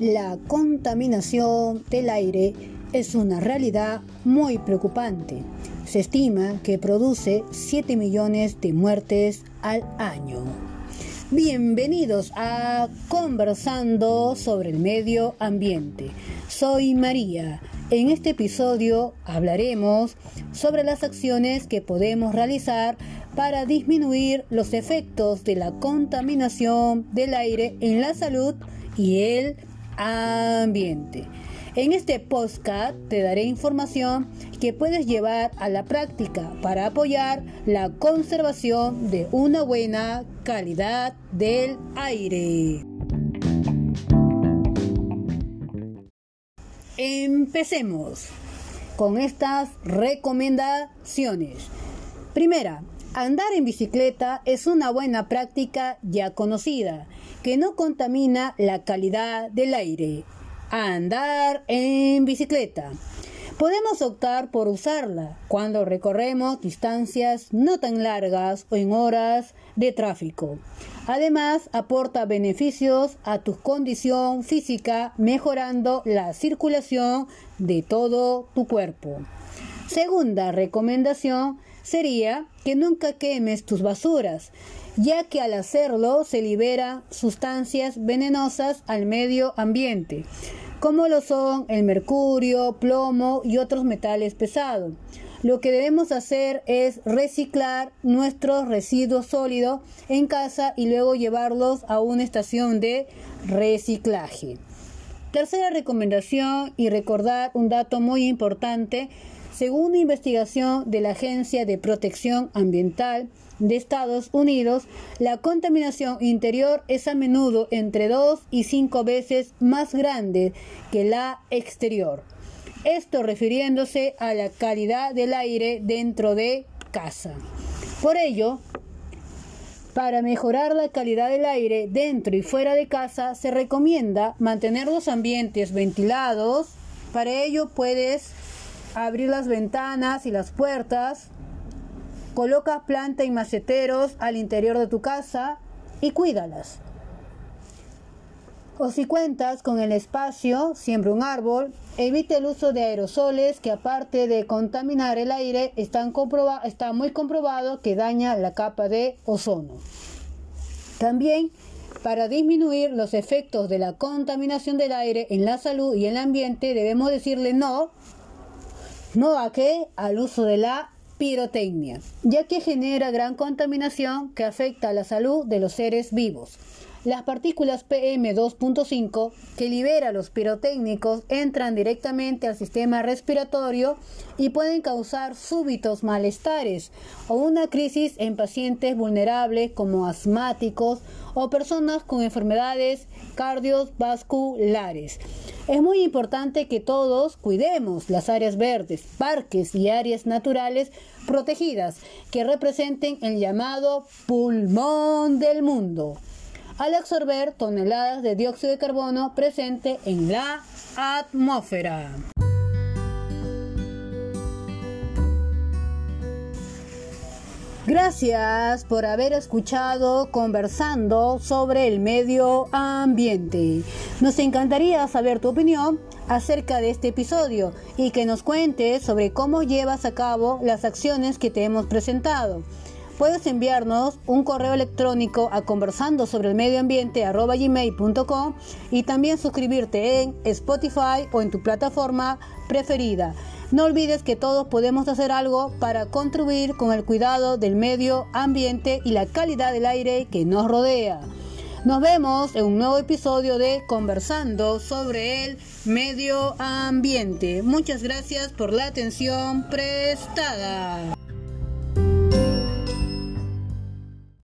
La contaminación del aire es una realidad muy preocupante. Se estima que produce 7 millones de muertes al año. Bienvenidos a Conversando sobre el Medio Ambiente. Soy María. En este episodio hablaremos sobre las acciones que podemos realizar para disminuir los efectos de la contaminación del aire en la salud y el ambiente. En este podcast te daré información que puedes llevar a la práctica para apoyar la conservación de una buena calidad del aire. Empecemos con estas recomendaciones. Primera, andar en bicicleta es una buena práctica ya conocida que no contamina la calidad del aire. Andar en bicicleta. Podemos optar por usarla cuando recorremos distancias no tan largas o en horas de tráfico. Además, aporta beneficios a tu condición física mejorando la circulación de todo tu cuerpo. Segunda recomendación sería que nunca quemes tus basuras, ya que al hacerlo se liberan sustancias venenosas al medio ambiente, como lo son el mercurio, plomo y otros metales pesados. Lo que debemos hacer es reciclar nuestros residuos sólidos en casa y luego llevarlos a una estación de reciclaje. Tercera recomendación y recordar un dato muy importante. Según investigación de la Agencia de Protección Ambiental, de Estados Unidos, la contaminación interior es a menudo entre 2 y 5 veces más grande que la exterior. Esto refiriéndose a la calidad del aire dentro de casa. Por ello, para mejorar la calidad del aire dentro y fuera de casa, se recomienda mantener los ambientes ventilados. Para ello puedes abrir las ventanas y las puertas, Colocas plantas y maceteros al interior de tu casa y cuídalas. O si cuentas con el espacio, siembra un árbol, evite el uso de aerosoles que aparte de contaminar el aire, están está muy comprobado que daña la capa de ozono. También para disminuir los efectos de la contaminación del aire en la salud y el ambiente debemos decirle no, no a qué, al uso de la pirotecnia, ya que genera gran contaminación que afecta a la salud de los seres vivos. Las partículas PM2.5 que libera los pirotécnicos entran directamente al sistema respiratorio y pueden causar súbitos malestares o una crisis en pacientes vulnerables como asmáticos o personas con enfermedades cardiovasculares. Es muy importante que todos cuidemos las áreas verdes, parques y áreas naturales protegidas que representen el llamado pulmón del mundo al absorber toneladas de dióxido de carbono presente en la atmósfera. Gracias por haber escuchado conversando sobre el medio ambiente. Nos encantaría saber tu opinión acerca de este episodio y que nos cuentes sobre cómo llevas a cabo las acciones que te hemos presentado. Puedes enviarnos un correo electrónico a conversando sobre el medio gmail.com y también suscribirte en Spotify o en tu plataforma preferida. No olvides que todos podemos hacer algo para contribuir con el cuidado del medio ambiente y la calidad del aire que nos rodea. Nos vemos en un nuevo episodio de Conversando sobre el medio ambiente. Muchas gracias por la atención prestada.